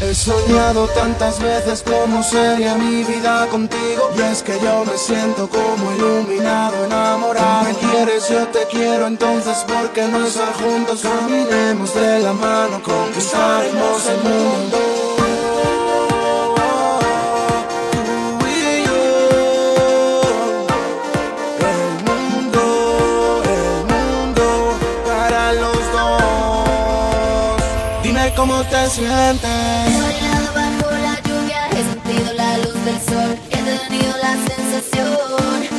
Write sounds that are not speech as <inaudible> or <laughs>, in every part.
He soñado tantas veces cómo sería mi vida contigo Y es que yo me siento como iluminado, enamorado Me quieres, yo te quiero, entonces porque no estar juntos? Caminemos de la mano, conquistaremos el mundo ¿Cómo te sientes? Soñado bajo la lluvia, he sentido la luz del sol, he tenido la sensación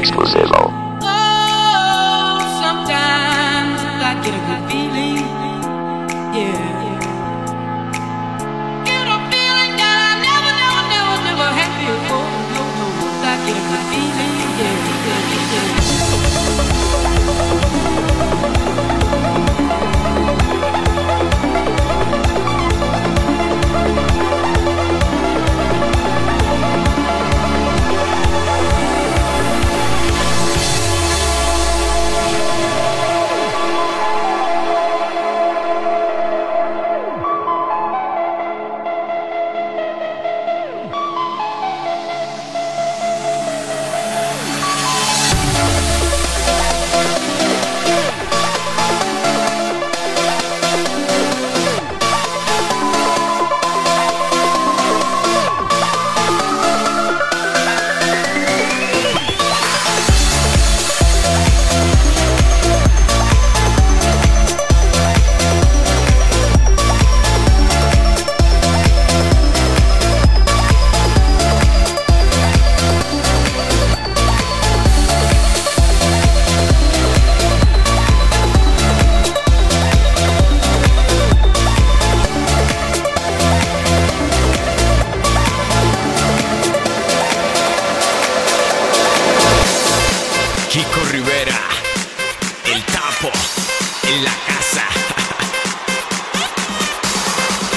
Exclusivo. Oh, sometimes I get a good feeling.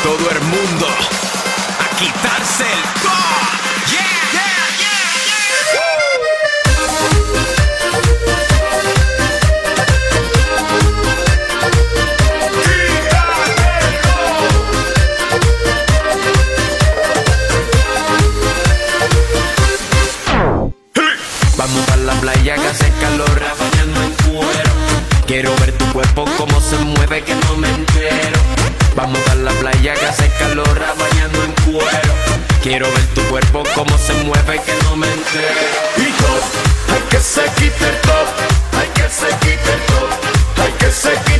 todo el mundo a quitarse el top. Yeah, yeah, yeah, ¡Quítate el Vamos para la playa que hace calor, bañando en cuero. Quiero ver tu cuerpo cómo se mueve, que no me entero. Vamos a la playa que hace calor bañando en cuero. Quiero ver tu cuerpo cómo se mueve que no me entero. Y top, hay que se quite el top, hay que se quite el top, hay que se quite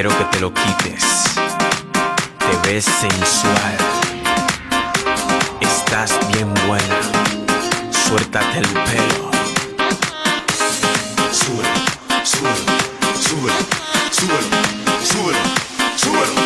quiero que te lo quites. Te ves sensual. Estás bien buena. Suéltate el pelo. Súbelo, súbelo, súbelo, súbelo, súbelo, súbelo.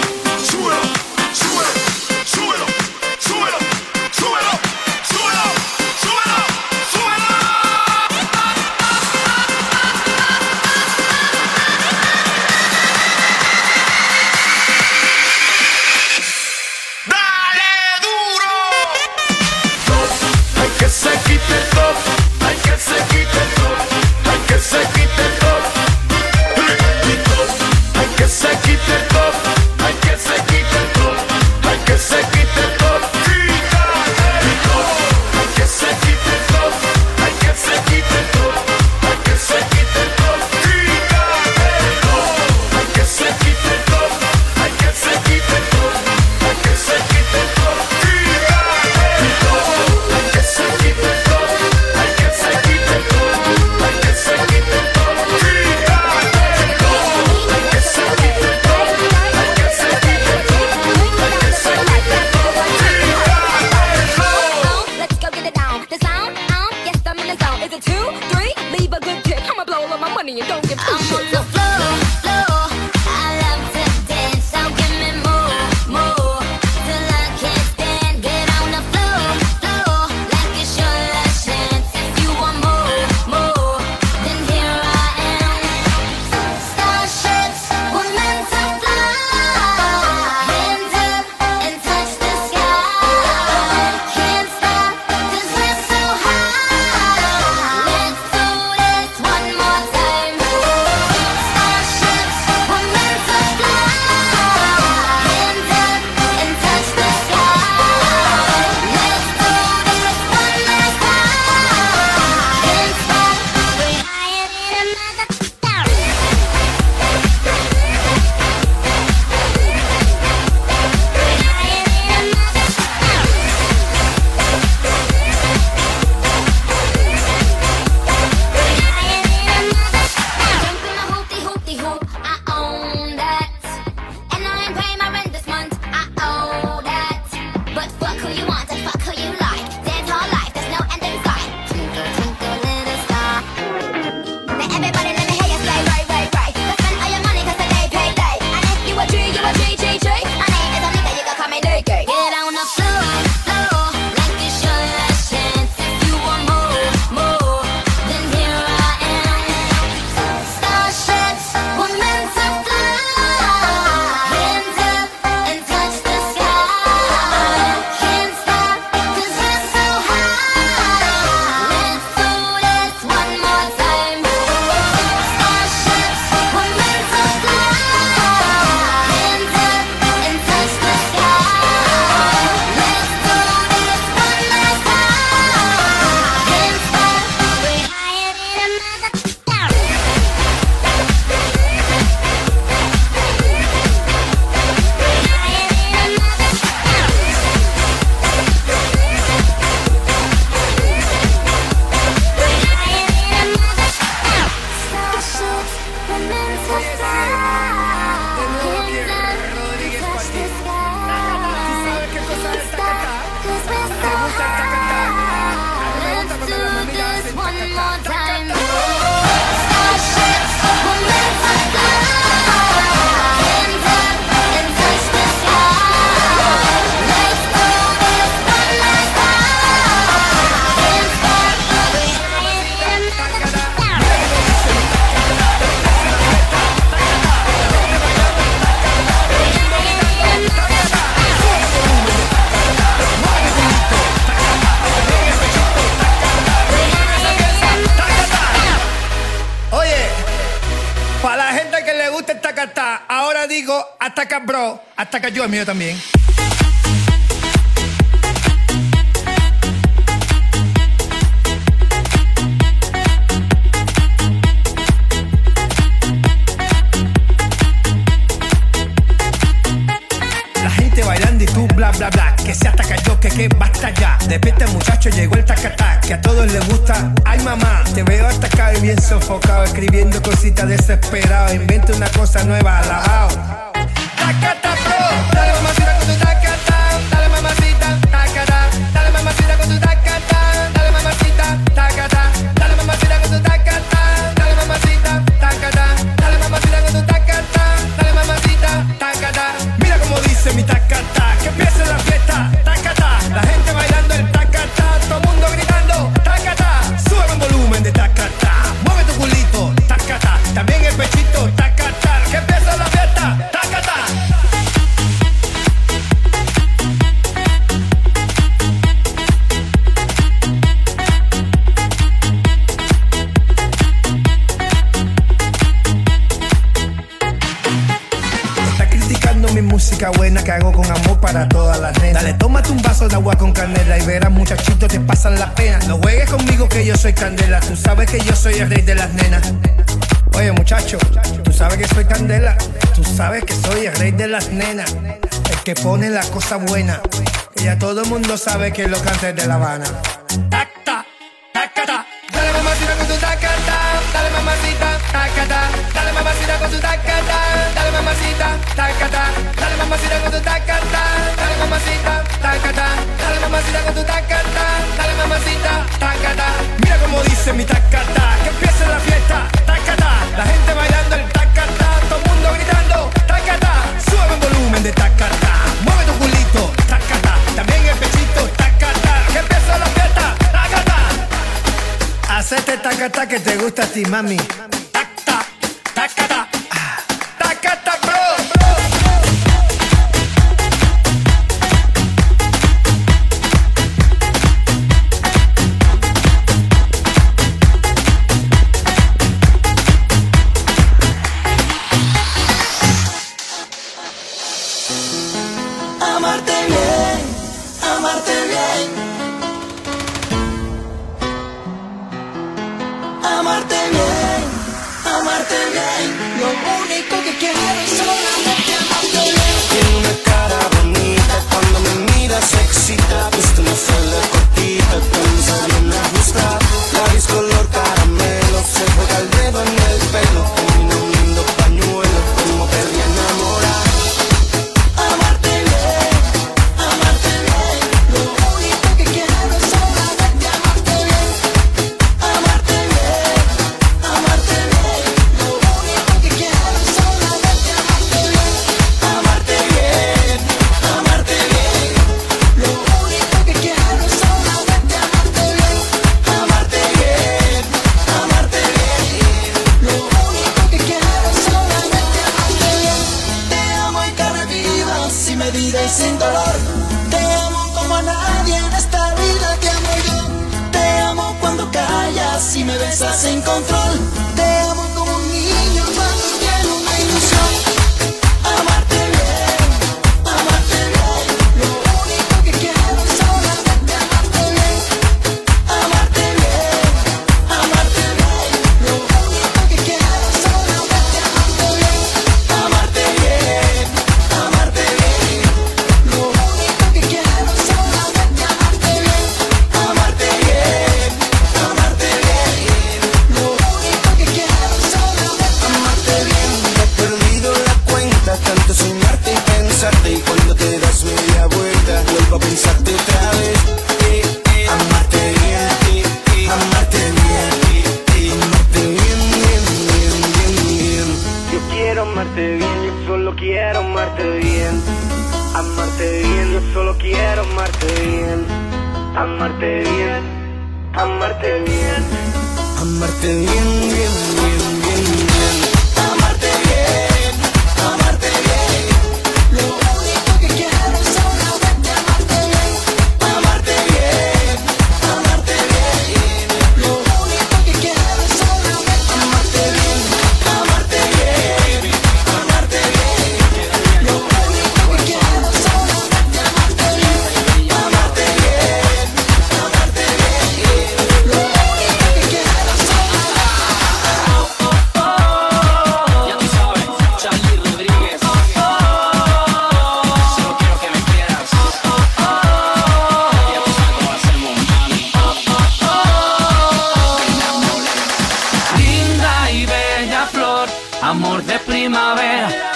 tuyo, mío también. La gente bailando y tú bla bla bla. Que se ataca yo que que basta ya. Despierta muchacho llegó el tacatá que a todos les gusta. Ay mamá te veo atacado y bien sofocado escribiendo cositas desesperado. Inventa una cosa nueva alabao. Tacatá. Dale, mamacita. pasan la pena. No juegues conmigo que yo soy candela. Tú sabes que yo soy el rey de las nenas. Oye, muchacho, tú sabes que soy candela. Tú sabes que soy el rey de las nenas. El que pone la cosa buena. Y ya todo el mundo sabe que lo cante de La Habana. escuchen mi tacata, que empiece la fiesta, tacata, la gente bailando el tacata, todo el mundo gritando, tacata, sube el volumen de tacata, mueve tu culito, tacata, también el pechito, tacata, que empiece la fiesta, tacata. Hacete tacata que te gusta a ti, mami.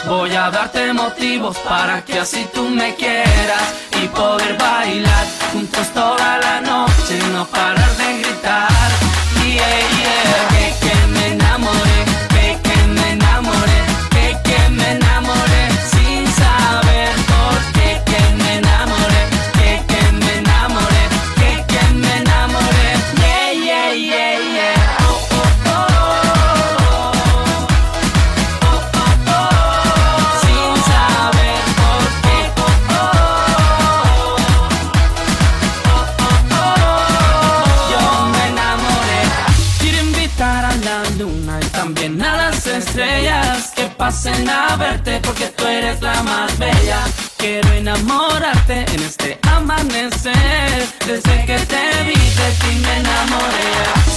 Voy a darte motivos para que así tú me quieras y poder bailar juntos toda la noche, no parar de gritar. verte porque tú eres la más bella. Quiero enamorarte en este amanecer. Desde que te vi de ti me enamoré.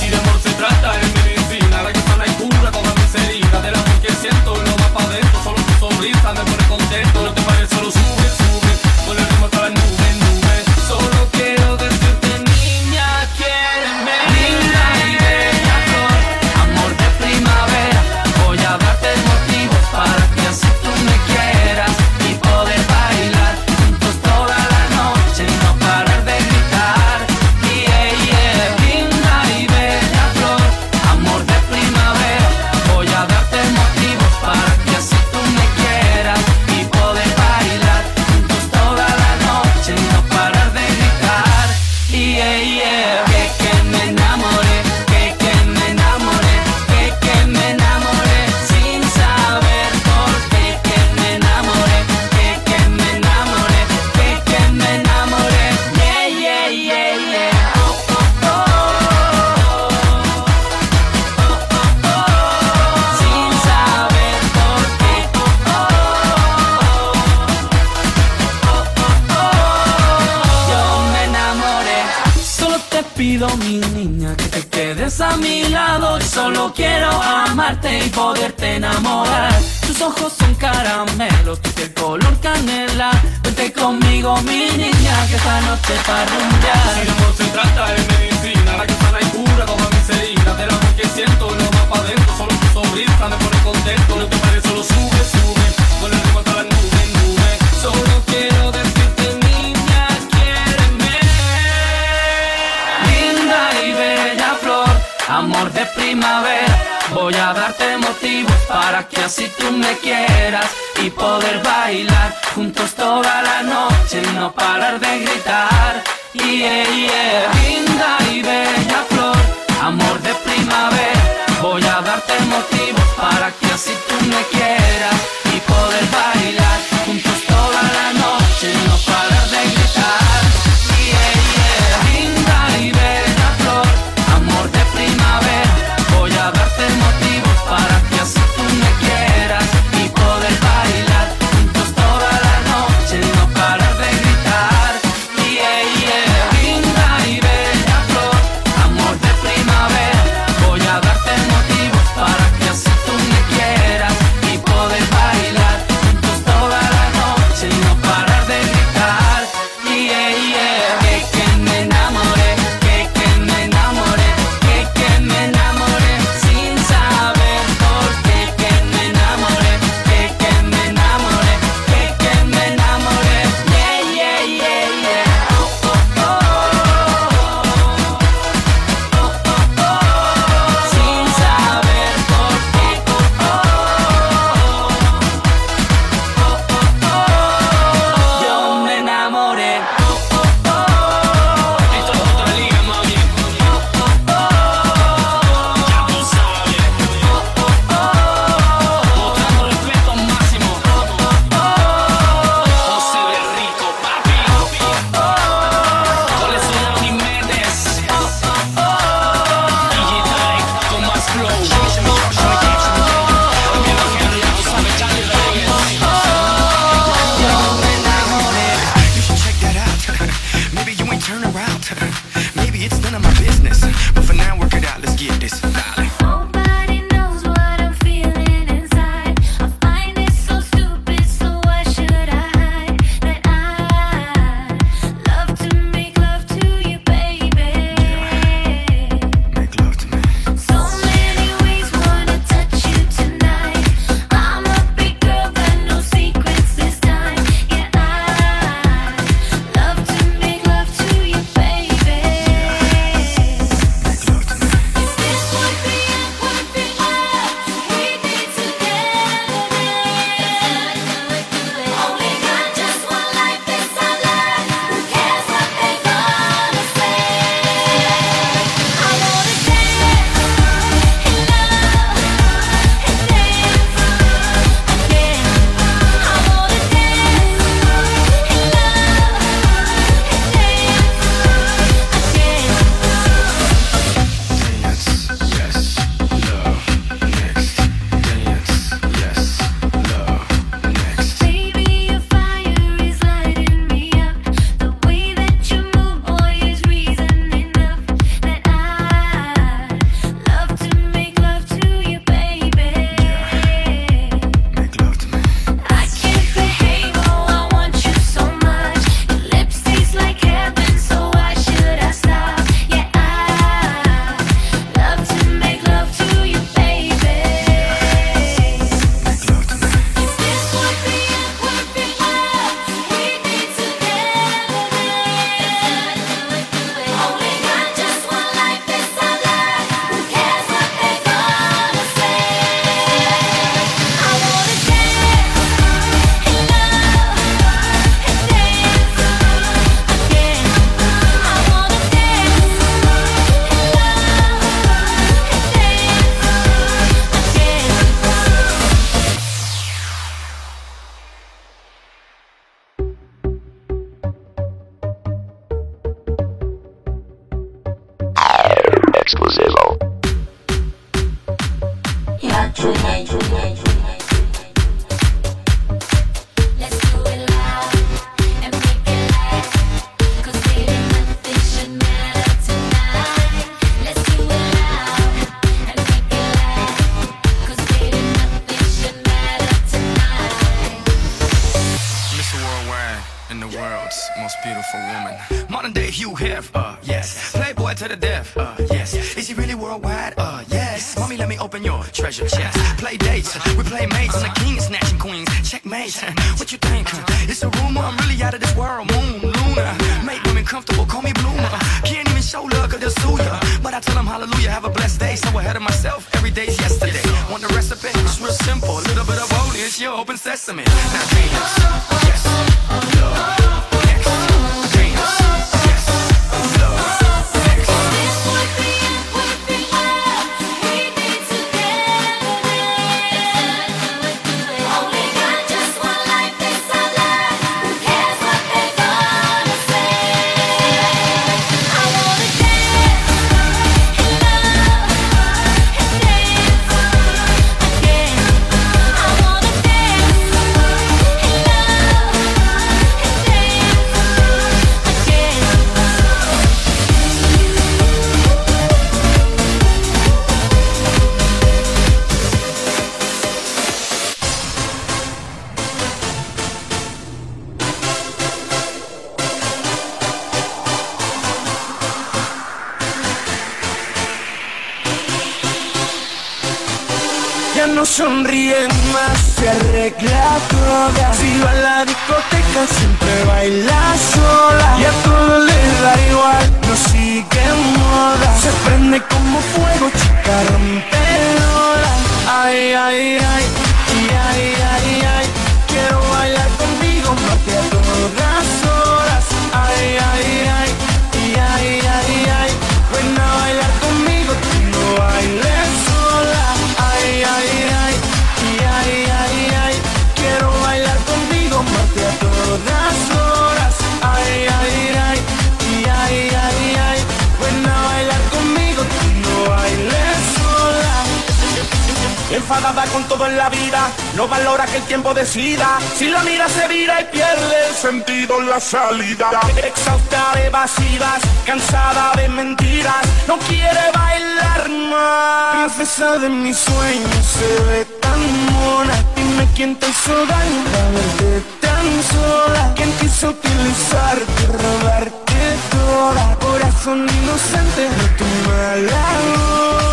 Exhausta de vacías, cansada de mentiras, no quiere bailar más. Princesa de mis sueños se ve tan mona. Dime quién te hizo daño para verte tan sola. Quién quiso utilizarte, robarte toda. Corazón inocente de tu mala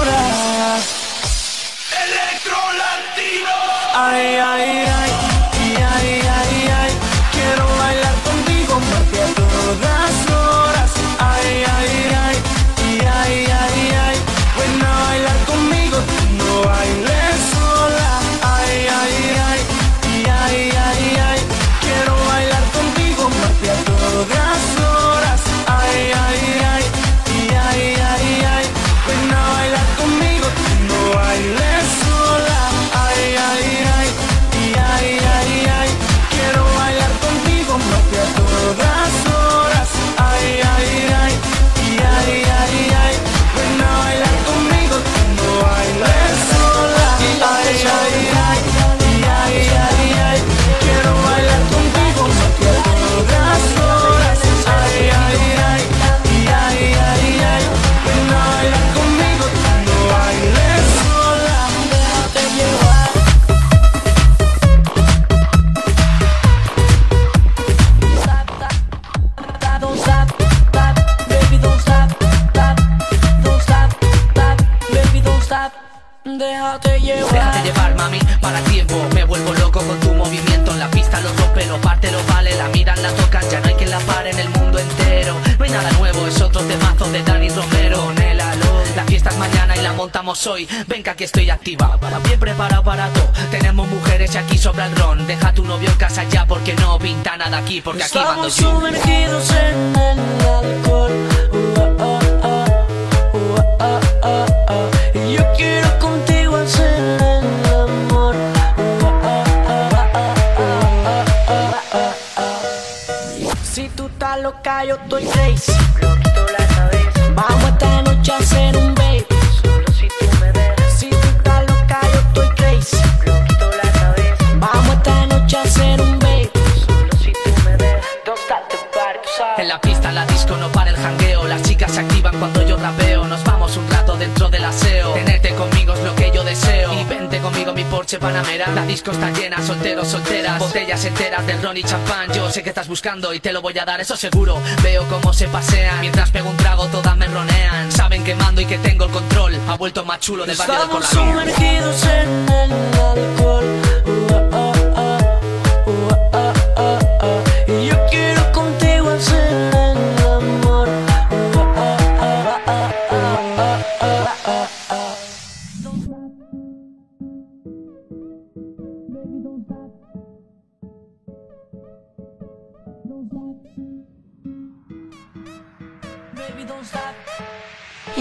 hora. Electro latino. Ay, ay. miran, la tocan, ya no hay que la pare en el mundo entero. No hay nada nuevo, es otro temazo de Dani Romero. La fiesta es mañana y la montamos hoy. Ven que estoy activa, bien preparado para todo. Tenemos mujeres y aquí sobra el ron. Deja a tu novio en casa ya porque no pinta nada aquí, porque aquí mando yo. sumergidos en el alcohol. Uh, uh, uh, yo quiero comer loca, yo estoy crazy. noche panamera La disco está llena, solteros, solteras Botellas enteras del ron y champán. Yo sé que estás buscando y te lo voy a dar, eso seguro. Veo cómo se pasean. Mientras pego un trago todas me ronean. Saben que mando y que tengo el control. Ha vuelto más chulo del barrio del sumergidos en el alcohol. Uh, uh, uh, Y yo quiero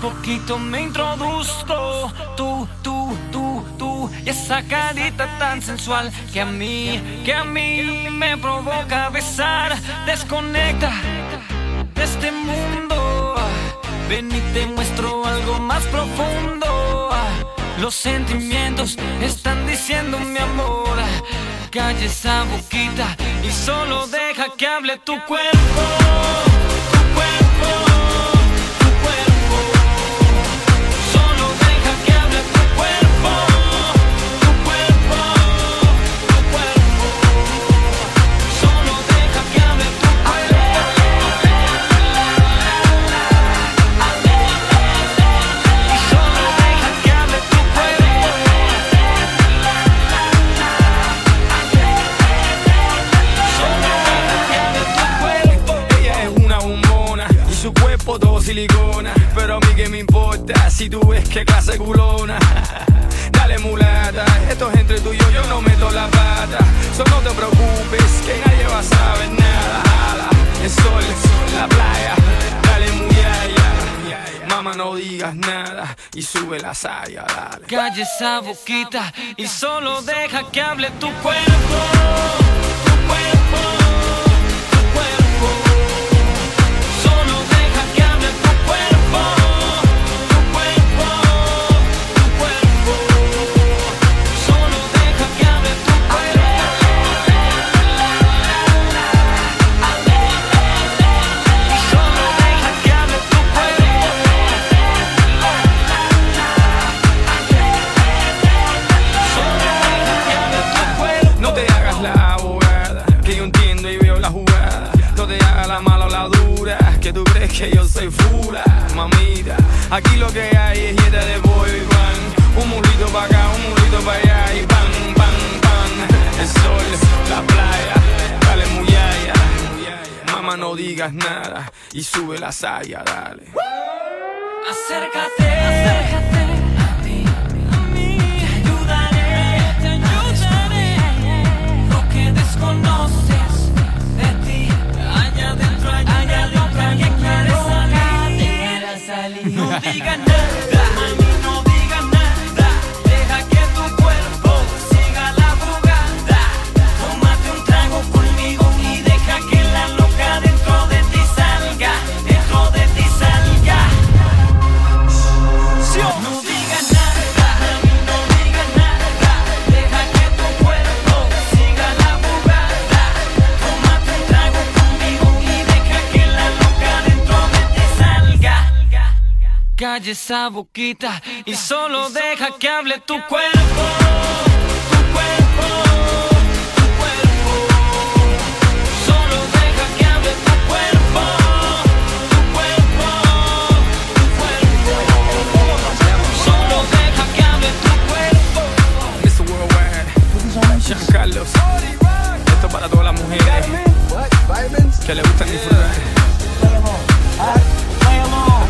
Poquito, me introduzco. Tú, tú, tú, tú. Y esa carita tan sensual que a mí, que a mí me provoca besar. Desconecta de este mundo. Ven y te muestro algo más profundo. Los sentimientos están diciendo mi amor. Calle esa boquita y solo deja que hable tu cuerpo. Qué clase culona. <laughs> Dale mulata, esto es entre tú y yo, yo no meto la pata. Solo no te preocupes, que nadie va a saber nada. Ala, el sol, la playa, dale muyaya. Mamá no digas nada y sube la saya, dale. Calle esa boquita y solo deja que hable tu cuerpo. Tu cuerpo. Aquí lo que hay es dieta de boy band. Un murito para acá, un murito para allá y pan, pan, pan. El sol, la playa, dale muyaya. Mamá no digas nada y sube la saya, dale. Acércate esa boquita y solo deja que hable tu cuerpo. Tu cuerpo, tu cuerpo. Solo deja que hable tu cuerpo. Tu cuerpo, tu cuerpo. Solo deja que hable tu cuerpo. Mr. Worldwide, Jean Carlos. Esto para todas las mujeres que le gustan disfrutar.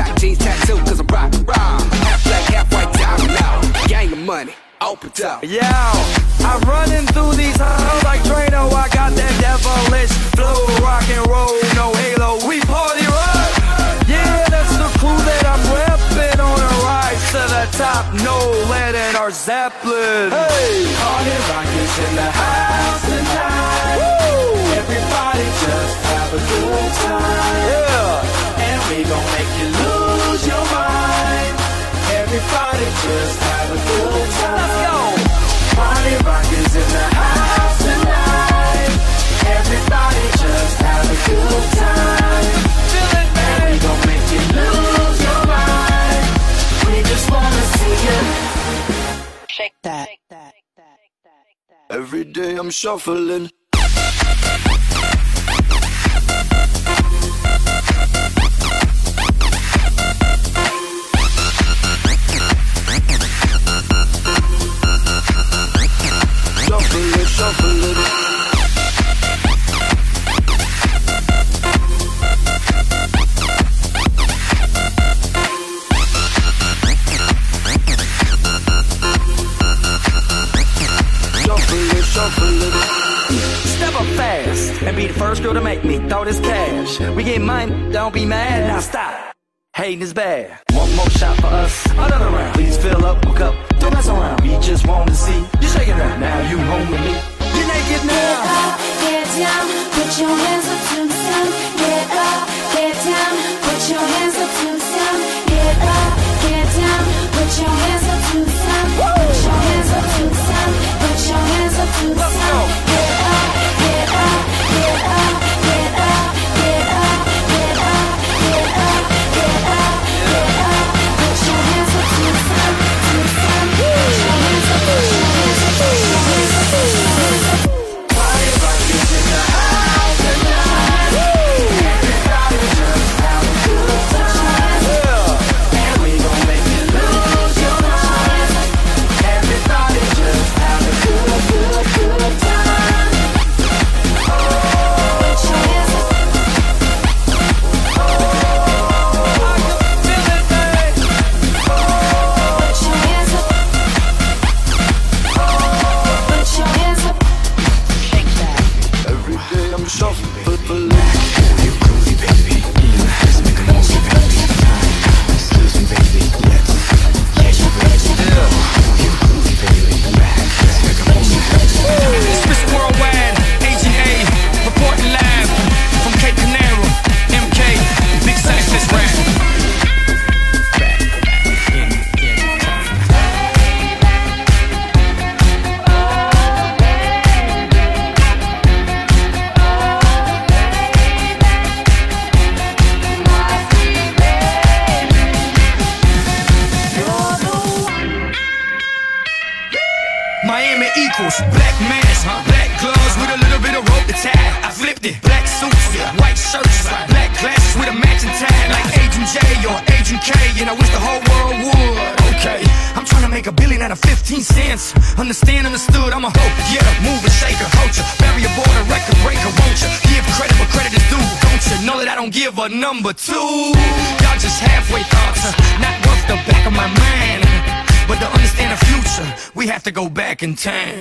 Top jeans tattoo, cause I'm rock raw. Half black, half white, diamond now. Gang of money, open up. Yo, I'm running through these halls like Drano. I got that devilish flow, rock and roll, no halo. We party rock. Yeah, that's the crew that I'm repping on a rise to the top. No lead in our Zeppelin. Hey, Party we gon' make you lose your mind. Everybody just have a good time. Let's go. Party rock is in the house tonight. Everybody just have a good time. Feel it, man. And we gon' make you lose your mind. We just wanna see you. Shake that. Every day I'm shuffling yourself a little. Step up fast and be the first girl to make me throw this cash. We get mine, don't be mad, now stop. Hating is bad smoke shot for us. Another round. Please fill up, hook up. Don't mess around. We just want to see you shaking now. Now you home with me. You're naked now. Get up, get down. Put your hands up to the sun. Get up, get down. Put your hands up to the sun. Get up, get down. Put your hands up to the sun. Put your hands up to the sun. Let's go. time.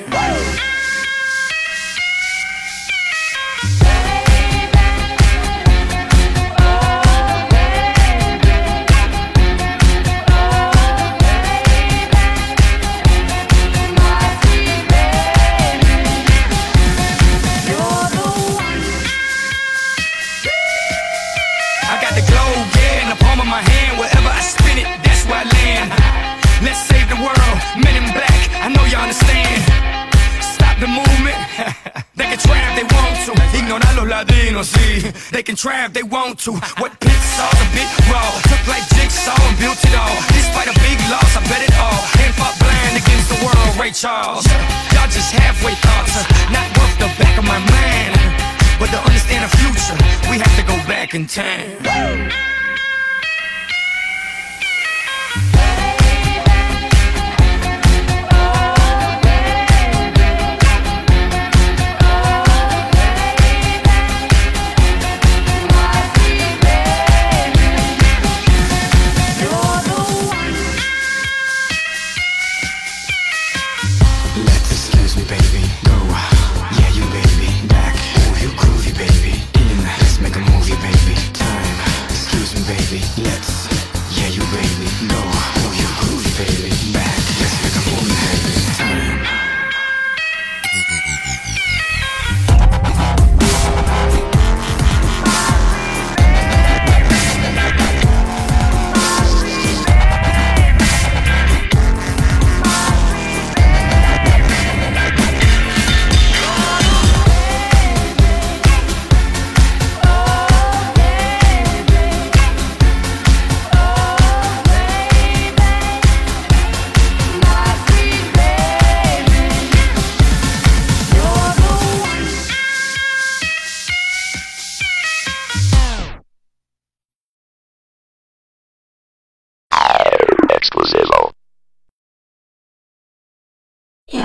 sorry, Charles. Y'all just halfway thoughts, uh, not worth the back of my mind. But to understand the future, we have to go back in time.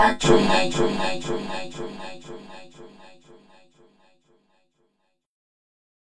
Yeah,